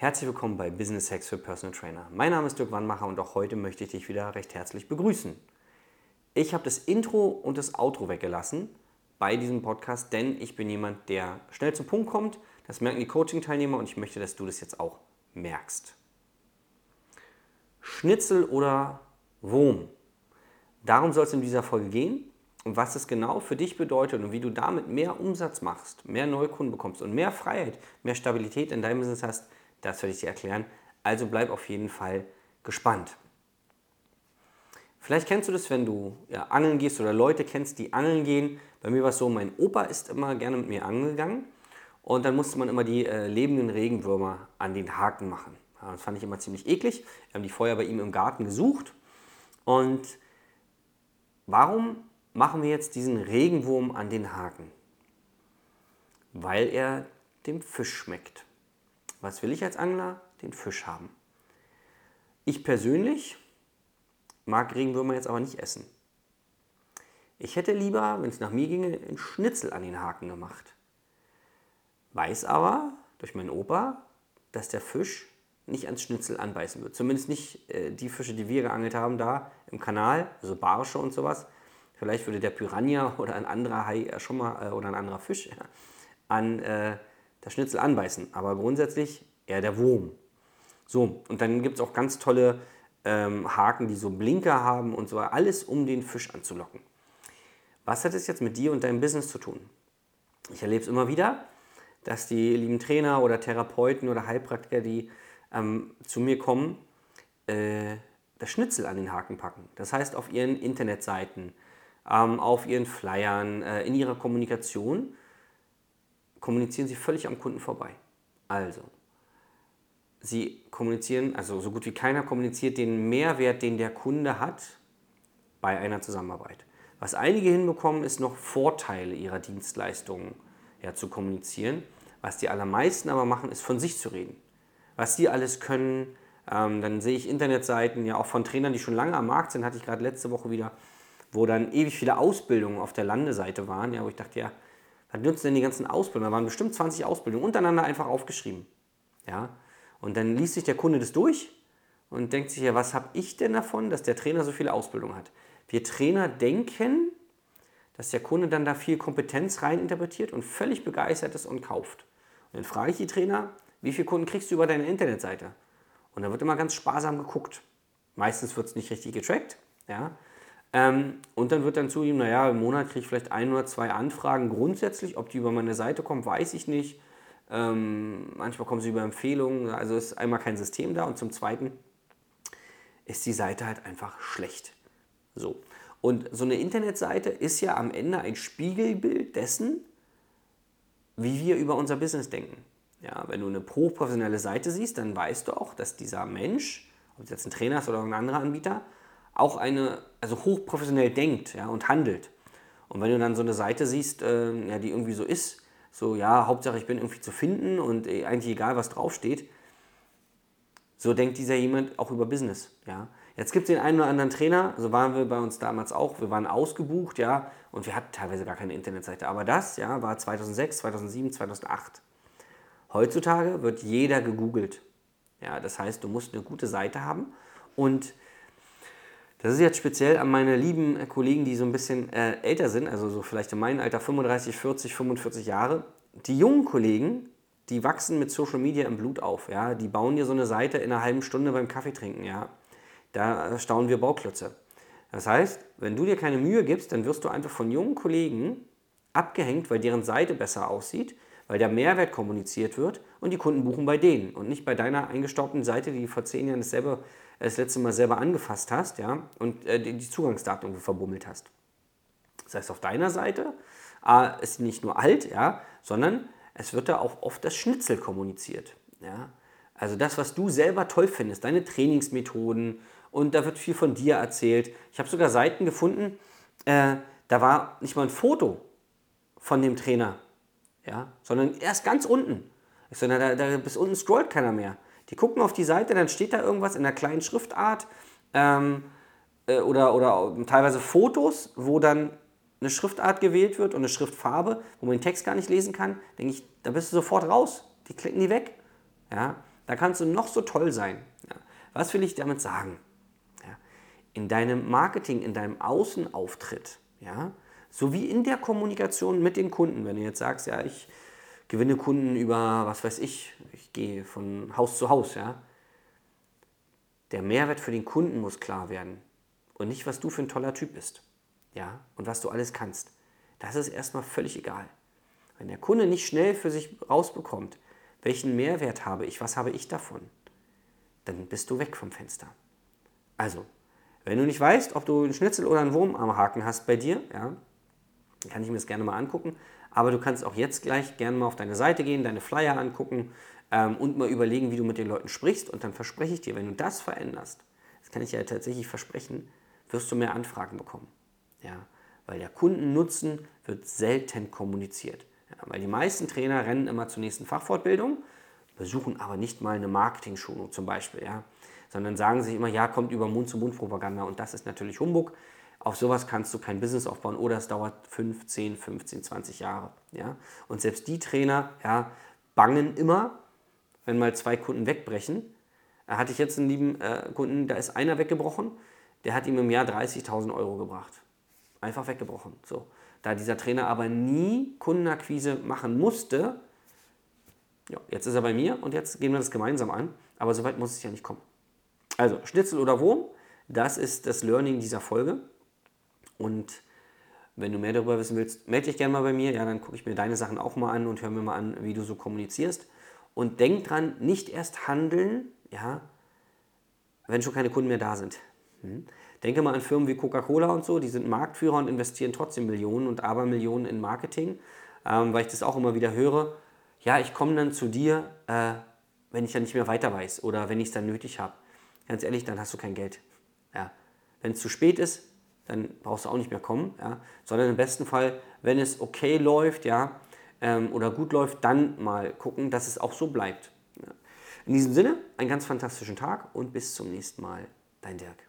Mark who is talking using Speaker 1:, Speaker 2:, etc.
Speaker 1: Herzlich willkommen bei Business Hacks für Personal Trainer. Mein Name ist Dirk Wannmacher und auch heute möchte ich dich wieder recht herzlich begrüßen. Ich habe das Intro und das Outro weggelassen bei diesem Podcast, denn ich bin jemand, der schnell zum Punkt kommt. Das merken die Coaching-Teilnehmer und ich möchte, dass du das jetzt auch merkst. Schnitzel oder Wurm? Darum soll es in dieser Folge gehen und was es genau für dich bedeutet und wie du damit mehr Umsatz machst, mehr Neukunden bekommst und mehr Freiheit, mehr Stabilität in deinem Business hast, das werde ich dir erklären. Also bleib auf jeden Fall gespannt. Vielleicht kennst du das, wenn du ja, angeln gehst oder Leute kennst, die angeln gehen. Bei mir war es so, mein Opa ist immer gerne mit mir angeln gegangen und dann musste man immer die äh, lebenden Regenwürmer an den Haken machen. Ja, das fand ich immer ziemlich eklig. Wir haben die vorher bei ihm im Garten gesucht. Und warum machen wir jetzt diesen Regenwurm an den Haken? Weil er dem Fisch schmeckt. Was will ich als Angler? Den Fisch haben. Ich persönlich mag Regenwürmer jetzt aber nicht essen. Ich hätte lieber, wenn es nach mir ginge, einen Schnitzel an den Haken gemacht. Weiß aber durch meinen Opa, dass der Fisch nicht ans Schnitzel anbeißen wird. Zumindest nicht äh, die Fische, die wir geangelt haben da im Kanal, also Barsche und sowas. Vielleicht würde der Piranha oder ein anderer Hai schon mal äh, oder ein anderer Fisch an äh, das Schnitzel anbeißen. Aber grundsätzlich eher der Wurm. So, und dann gibt es auch ganz tolle ähm, Haken, die so Blinker haben und so, alles um den Fisch anzulocken. Was hat es jetzt mit dir und deinem Business zu tun? Ich erlebe es immer wieder, dass die lieben Trainer oder Therapeuten oder Heilpraktiker, die ähm, zu mir kommen, äh, das Schnitzel an den Haken packen. Das heißt, auf ihren Internetseiten, ähm, auf ihren Flyern, äh, in ihrer Kommunikation kommunizieren sie völlig am Kunden vorbei. Also, sie kommunizieren, also so gut wie keiner kommuniziert den Mehrwert, den der Kunde hat bei einer Zusammenarbeit. Was einige hinbekommen, ist noch Vorteile ihrer Dienstleistungen ja, zu kommunizieren. Was die allermeisten aber machen, ist von sich zu reden. Was die alles können, ähm, dann sehe ich Internetseiten, ja auch von Trainern, die schon lange am Markt sind, hatte ich gerade letzte Woche wieder, wo dann ewig viele Ausbildungen auf der Landeseite waren, ja, wo ich dachte, ja, was nützt denn die ganzen Ausbildungen? Da waren bestimmt 20 Ausbildungen untereinander einfach aufgeschrieben. Ja? Und dann liest sich der Kunde das durch und denkt sich ja, was habe ich denn davon, dass der Trainer so viele Ausbildungen hat? Wir Trainer denken, dass der Kunde dann da viel Kompetenz reininterpretiert und völlig begeistert ist und kauft. Und dann frage ich die Trainer, wie viele Kunden kriegst du über deine Internetseite? Und da wird immer ganz sparsam geguckt. Meistens wird es nicht richtig getrackt. Ja? Ähm, und dann wird dann zu ihm, naja, im Monat kriege ich vielleicht ein oder zwei Anfragen grundsätzlich. Ob die über meine Seite kommen, weiß ich nicht. Ähm, manchmal kommen sie über Empfehlungen. Also ist einmal kein System da. Und zum Zweiten ist die Seite halt einfach schlecht. So. Und so eine Internetseite ist ja am Ende ein Spiegelbild dessen, wie wir über unser Business denken. Ja, wenn du eine professionelle Seite siehst, dann weißt du auch, dass dieser Mensch, ob es jetzt ein Trainer ist oder ein anderer Anbieter, auch eine, also hochprofessionell denkt ja, und handelt. Und wenn du dann so eine Seite siehst, äh, ja, die irgendwie so ist, so ja, Hauptsache ich bin irgendwie zu finden und äh, eigentlich egal, was draufsteht, so denkt dieser jemand auch über Business. Ja. Jetzt gibt es den einen oder anderen Trainer, so waren wir bei uns damals auch, wir waren ausgebucht, ja, und wir hatten teilweise gar keine Internetseite. Aber das, ja, war 2006, 2007, 2008. Heutzutage wird jeder gegoogelt. Ja, das heißt, du musst eine gute Seite haben und das ist jetzt speziell an meine lieben äh, Kollegen, die so ein bisschen äh, älter sind, also so vielleicht in meinem Alter 35, 40, 45 Jahre. Die jungen Kollegen, die wachsen mit Social Media im Blut auf. Ja? Die bauen dir so eine Seite in einer halben Stunde beim Kaffee trinken. Ja? Da staunen wir Bauklötze. Das heißt, wenn du dir keine Mühe gibst, dann wirst du einfach von jungen Kollegen abgehängt, weil deren Seite besser aussieht, weil der Mehrwert kommuniziert wird und die Kunden buchen bei denen und nicht bei deiner eingestaubten Seite, die vor zehn Jahren dasselbe das letzte Mal selber angefasst hast ja, und äh, die Zugangsdaten verbummelt hast. Das heißt, auf deiner Seite äh, ist nicht nur alt, ja, sondern es wird da auch oft das Schnitzel kommuniziert. Ja. Also das, was du selber toll findest, deine Trainingsmethoden und da wird viel von dir erzählt. Ich habe sogar Seiten gefunden, äh, da war nicht mal ein Foto von dem Trainer, ja, sondern erst ganz unten. Ich sage, da, da, bis unten scrollt keiner mehr. Die gucken auf die Seite, dann steht da irgendwas in einer kleinen Schriftart ähm, äh, oder, oder teilweise Fotos, wo dann eine Schriftart gewählt wird und eine Schriftfarbe, wo man den Text gar nicht lesen kann. Denke ich, da bist du sofort raus. Die klicken die weg. Ja? Da kannst du noch so toll sein. Ja. Was will ich damit sagen? Ja. In deinem Marketing, in deinem Außenauftritt, ja, sowie in der Kommunikation mit den Kunden, wenn du jetzt sagst, ja, ich gewinne Kunden über, was weiß ich, ich gehe von Haus zu Haus, ja. Der Mehrwert für den Kunden muss klar werden und nicht, was du für ein toller Typ bist, ja, und was du alles kannst. Das ist erstmal völlig egal. Wenn der Kunde nicht schnell für sich rausbekommt, welchen Mehrwert habe ich, was habe ich davon, dann bist du weg vom Fenster. Also, wenn du nicht weißt, ob du einen Schnitzel oder einen Wurm am Haken hast bei dir, ja, kann ich mir das gerne mal angucken. Aber du kannst auch jetzt gleich gerne mal auf deine Seite gehen, deine Flyer angucken ähm, und mal überlegen, wie du mit den Leuten sprichst. Und dann verspreche ich dir, wenn du das veränderst, das kann ich ja tatsächlich versprechen, wirst du mehr Anfragen bekommen. Ja, weil der Kundennutzen wird selten kommuniziert. Ja, weil die meisten Trainer rennen immer zur nächsten Fachfortbildung, besuchen aber nicht mal eine Marketing-Schulung zum Beispiel, ja, sondern sagen sich immer, ja, kommt über Mund-zu-Mund-Propaganda und das ist natürlich Humbug. Auf sowas kannst du kein Business aufbauen oder es dauert 5, 10, 15, 20 Jahre. Ja? Und selbst die Trainer ja, bangen immer, wenn mal zwei Kunden wegbrechen. Da hatte ich jetzt einen lieben äh, Kunden, da ist einer weggebrochen, der hat ihm im Jahr 30.000 Euro gebracht. Einfach weggebrochen. So. Da dieser Trainer aber nie Kundenakquise machen musste, ja, jetzt ist er bei mir und jetzt gehen wir das gemeinsam an. Aber so weit muss es ja nicht kommen. Also, Schnitzel oder Wurm, das ist das Learning dieser Folge. Und wenn du mehr darüber wissen willst, melde dich gerne mal bei mir. Ja, dann gucke ich mir deine Sachen auch mal an und höre mir mal an, wie du so kommunizierst. Und denk dran, nicht erst handeln, ja, wenn schon keine Kunden mehr da sind. Hm? Denke mal an Firmen wie Coca-Cola und so, die sind Marktführer und investieren trotzdem Millionen und Abermillionen in Marketing, ähm, weil ich das auch immer wieder höre. Ja, ich komme dann zu dir, äh, wenn ich dann nicht mehr weiter weiß oder wenn ich es dann nötig habe. Ganz ehrlich, dann hast du kein Geld. Ja. Wenn es zu spät ist, dann brauchst du auch nicht mehr kommen, ja, sondern im besten Fall, wenn es okay läuft, ja, ähm, oder gut läuft, dann mal gucken, dass es auch so bleibt. Ja. In diesem Sinne, einen ganz fantastischen Tag und bis zum nächsten Mal, dein Dirk.